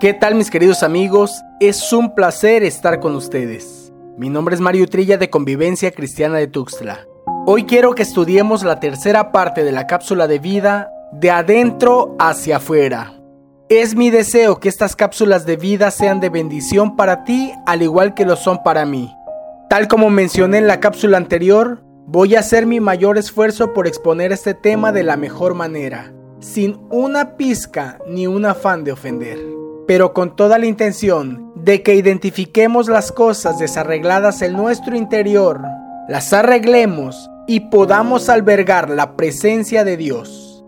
¿Qué tal mis queridos amigos? Es un placer estar con ustedes. Mi nombre es Mario Trilla de Convivencia Cristiana de Tuxtla. Hoy quiero que estudiemos la tercera parte de la cápsula de vida de adentro hacia afuera. Es mi deseo que estas cápsulas de vida sean de bendición para ti al igual que lo son para mí. Tal como mencioné en la cápsula anterior, voy a hacer mi mayor esfuerzo por exponer este tema de la mejor manera, sin una pizca ni un afán de ofender pero con toda la intención de que identifiquemos las cosas desarregladas en nuestro interior, las arreglemos y podamos albergar la presencia de Dios.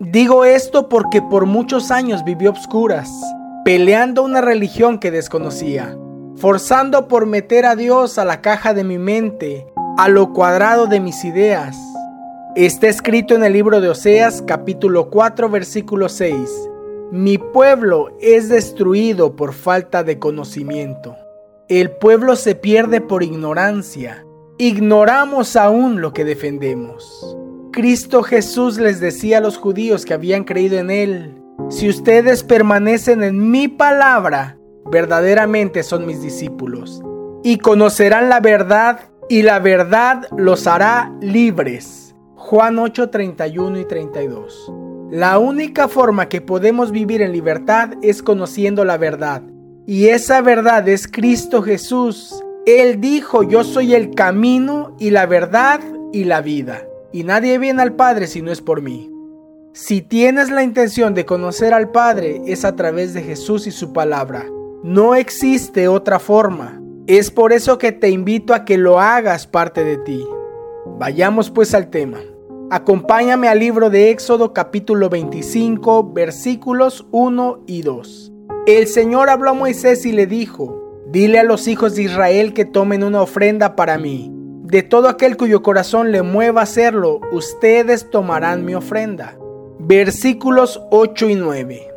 Digo esto porque por muchos años viví obscuras, peleando una religión que desconocía, forzando por meter a Dios a la caja de mi mente, a lo cuadrado de mis ideas. Está escrito en el libro de Oseas capítulo 4 versículo 6 mi pueblo es destruido por falta de conocimiento. El pueblo se pierde por ignorancia. Ignoramos aún lo que defendemos. Cristo Jesús les decía a los judíos que habían creído en Él, si ustedes permanecen en mi palabra, verdaderamente son mis discípulos, y conocerán la verdad, y la verdad los hará libres. Juan 8, 31 y 32. La única forma que podemos vivir en libertad es conociendo la verdad. Y esa verdad es Cristo Jesús. Él dijo, yo soy el camino y la verdad y la vida. Y nadie viene al Padre si no es por mí. Si tienes la intención de conocer al Padre es a través de Jesús y su palabra. No existe otra forma. Es por eso que te invito a que lo hagas parte de ti. Vayamos pues al tema. Acompáñame al libro de Éxodo capítulo 25 versículos 1 y 2. El Señor habló a Moisés y le dijo, dile a los hijos de Israel que tomen una ofrenda para mí. De todo aquel cuyo corazón le mueva hacerlo, ustedes tomarán mi ofrenda. Versículos 8 y 9.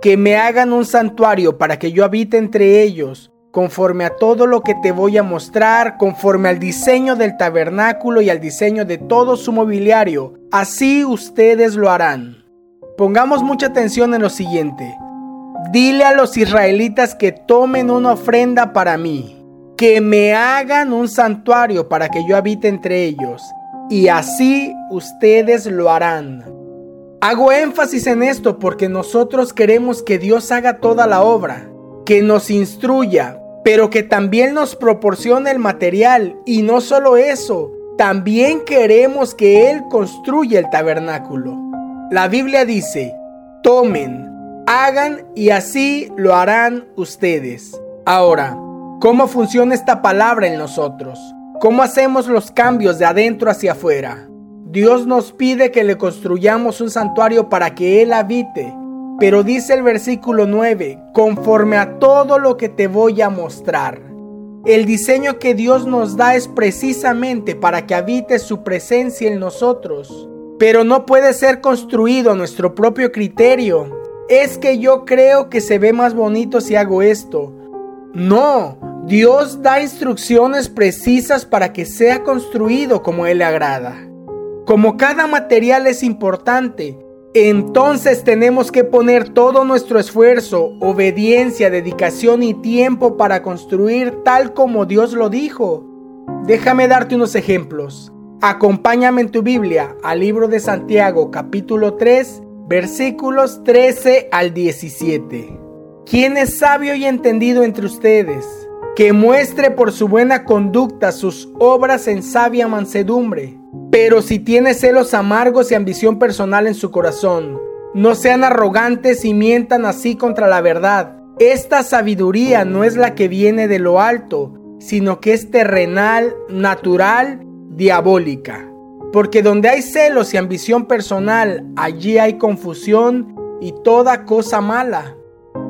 Que me hagan un santuario para que yo habite entre ellos conforme a todo lo que te voy a mostrar, conforme al diseño del tabernáculo y al diseño de todo su mobiliario. Así ustedes lo harán. Pongamos mucha atención en lo siguiente. Dile a los israelitas que tomen una ofrenda para mí, que me hagan un santuario para que yo habite entre ellos, y así ustedes lo harán. Hago énfasis en esto porque nosotros queremos que Dios haga toda la obra, que nos instruya, pero que también nos proporciona el material. Y no solo eso, también queremos que Él construya el tabernáculo. La Biblia dice, tomen, hagan y así lo harán ustedes. Ahora, ¿cómo funciona esta palabra en nosotros? ¿Cómo hacemos los cambios de adentro hacia afuera? Dios nos pide que le construyamos un santuario para que Él habite pero dice el versículo 9, conforme a todo lo que te voy a mostrar. El diseño que Dios nos da es precisamente para que habite su presencia en nosotros, pero no puede ser construido a nuestro propio criterio. Es que yo creo que se ve más bonito si hago esto. No, Dios da instrucciones precisas para que sea construido como Él le agrada. Como cada material es importante, entonces tenemos que poner todo nuestro esfuerzo, obediencia, dedicación y tiempo para construir tal como Dios lo dijo. Déjame darte unos ejemplos. Acompáñame en tu Biblia al libro de Santiago capítulo 3 versículos 13 al 17. ¿Quién es sabio y entendido entre ustedes? Que muestre por su buena conducta sus obras en sabia mansedumbre pero si tiene celos amargos y ambición personal en su corazón, no sean arrogantes y mientan así contra la verdad. Esta sabiduría no es la que viene de lo alto, sino que es terrenal, natural, diabólica. Porque donde hay celos y ambición personal, allí hay confusión y toda cosa mala.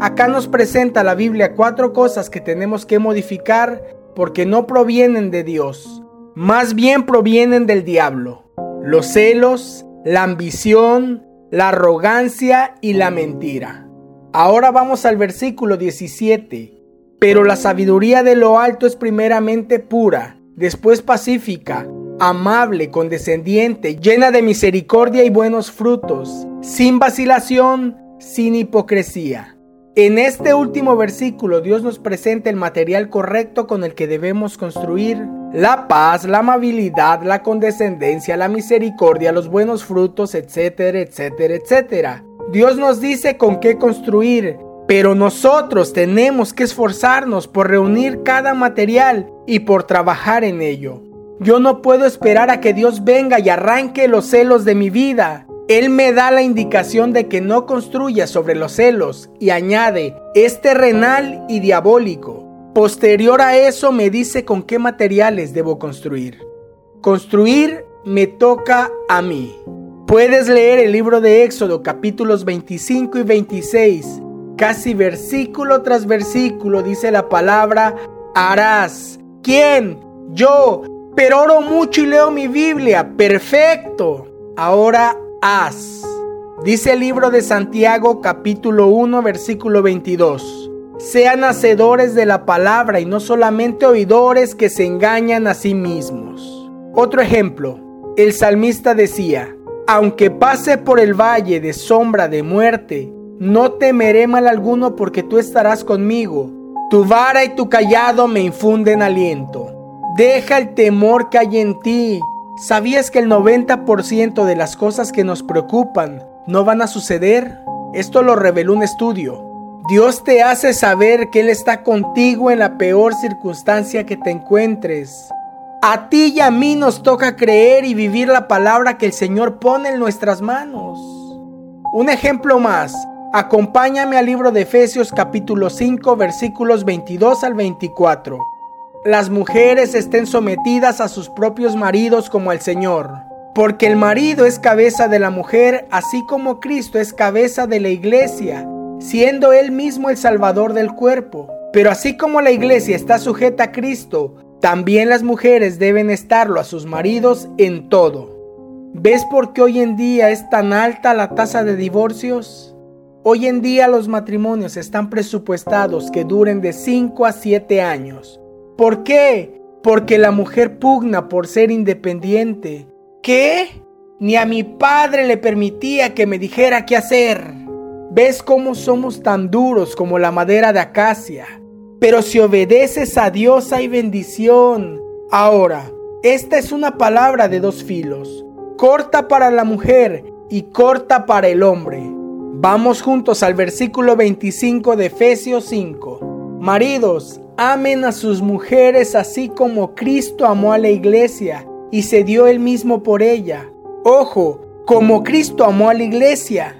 Acá nos presenta la Biblia cuatro cosas que tenemos que modificar porque no provienen de Dios más bien provienen del diablo. Los celos, la ambición, la arrogancia y la mentira. Ahora vamos al versículo 17. Pero la sabiduría de lo alto es primeramente pura, después pacífica, amable, condescendiente, llena de misericordia y buenos frutos, sin vacilación, sin hipocresía. En este último versículo Dios nos presenta el material correcto con el que debemos construir la paz, la amabilidad, la condescendencia, la misericordia, los buenos frutos, etcétera, etcétera, etcétera. Dios nos dice con qué construir, pero nosotros tenemos que esforzarnos por reunir cada material y por trabajar en ello. Yo no puedo esperar a que Dios venga y arranque los celos de mi vida. Él me da la indicación de que no construya sobre los celos y añade, es terrenal y diabólico. Posterior a eso me dice con qué materiales debo construir. Construir me toca a mí. Puedes leer el libro de Éxodo capítulos 25 y 26 Casi versículo tras versículo dice la palabra harás. ¿Quién? Yo. Pero oro mucho y leo mi Biblia. Perfecto. Ahora Dice el libro de Santiago capítulo 1 versículo 22. Sean hacedores de la palabra y no solamente oidores que se engañan a sí mismos. Otro ejemplo. El salmista decía, aunque pase por el valle de sombra de muerte, no temeré mal alguno porque tú estarás conmigo. Tu vara y tu callado me infunden aliento. Deja el temor que hay en ti. ¿Sabías que el 90% de las cosas que nos preocupan no van a suceder? Esto lo reveló un estudio. Dios te hace saber que Él está contigo en la peor circunstancia que te encuentres. A ti y a mí nos toca creer y vivir la palabra que el Señor pone en nuestras manos. Un ejemplo más. Acompáñame al libro de Efesios capítulo 5 versículos 22 al 24. Las mujeres estén sometidas a sus propios maridos como al Señor, porque el marido es cabeza de la mujer, así como Cristo es cabeza de la iglesia, siendo él mismo el salvador del cuerpo. Pero así como la iglesia está sujeta a Cristo, también las mujeres deben estarlo a sus maridos en todo. ¿Ves por qué hoy en día es tan alta la tasa de divorcios? Hoy en día los matrimonios están presupuestados que duren de 5 a 7 años. ¿Por qué? Porque la mujer pugna por ser independiente. ¿Qué? Ni a mi padre le permitía que me dijera qué hacer. ¿Ves cómo somos tan duros como la madera de acacia? Pero si obedeces a Dios hay bendición. Ahora, esta es una palabra de dos filos, corta para la mujer y corta para el hombre. Vamos juntos al versículo 25 de Efesios 5. Maridos, amen a sus mujeres así como Cristo amó a la iglesia y se dio él mismo por ella. Ojo, como Cristo amó a la iglesia.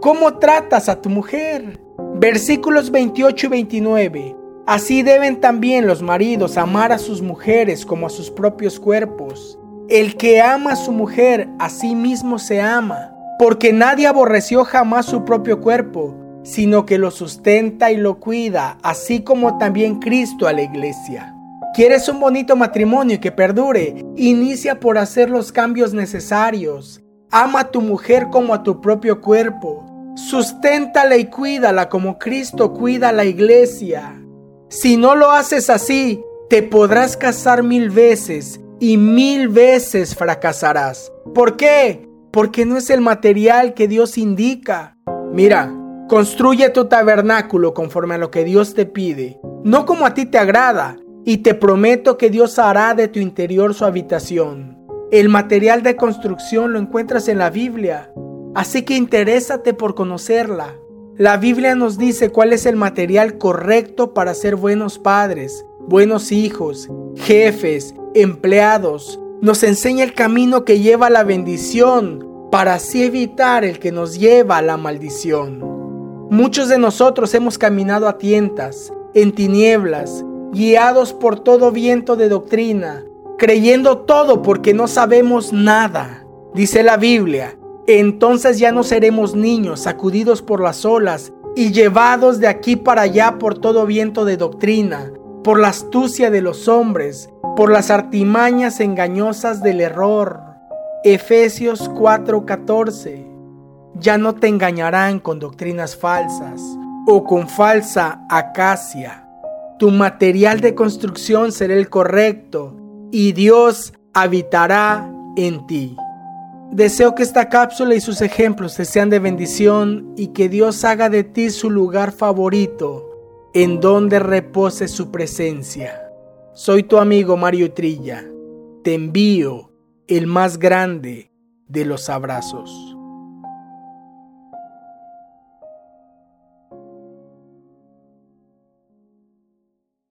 ¿Cómo tratas a tu mujer? Versículos 28 y 29. Así deben también los maridos amar a sus mujeres como a sus propios cuerpos. El que ama a su mujer, a sí mismo se ama porque nadie aborreció jamás su propio cuerpo, sino que lo sustenta y lo cuida, así como también Cristo a la iglesia. ¿Quieres un bonito matrimonio que perdure? Inicia por hacer los cambios necesarios. Ama a tu mujer como a tu propio cuerpo. Susténtala y cuídala como Cristo cuida a la iglesia. Si no lo haces así, te podrás casar mil veces y mil veces fracasarás. ¿Por qué? porque no es el material que Dios indica. Mira, construye tu tabernáculo conforme a lo que Dios te pide, no como a ti te agrada, y te prometo que Dios hará de tu interior su habitación. El material de construcción lo encuentras en la Biblia, así que interésate por conocerla. La Biblia nos dice cuál es el material correcto para ser buenos padres, buenos hijos, jefes, empleados, nos enseña el camino que lleva a la bendición para así evitar el que nos lleva a la maldición. Muchos de nosotros hemos caminado a tientas, en tinieblas, guiados por todo viento de doctrina, creyendo todo porque no sabemos nada. Dice la Biblia, entonces ya no seremos niños sacudidos por las olas y llevados de aquí para allá por todo viento de doctrina, por la astucia de los hombres, por las artimañas engañosas del error. Efesios 4:14. Ya no te engañarán con doctrinas falsas o con falsa acacia. Tu material de construcción será el correcto y Dios habitará en ti. Deseo que esta cápsula y sus ejemplos te sean de bendición y que Dios haga de ti su lugar favorito en donde repose su presencia. Soy tu amigo Mario Trilla. Te envío el más grande de los abrazos.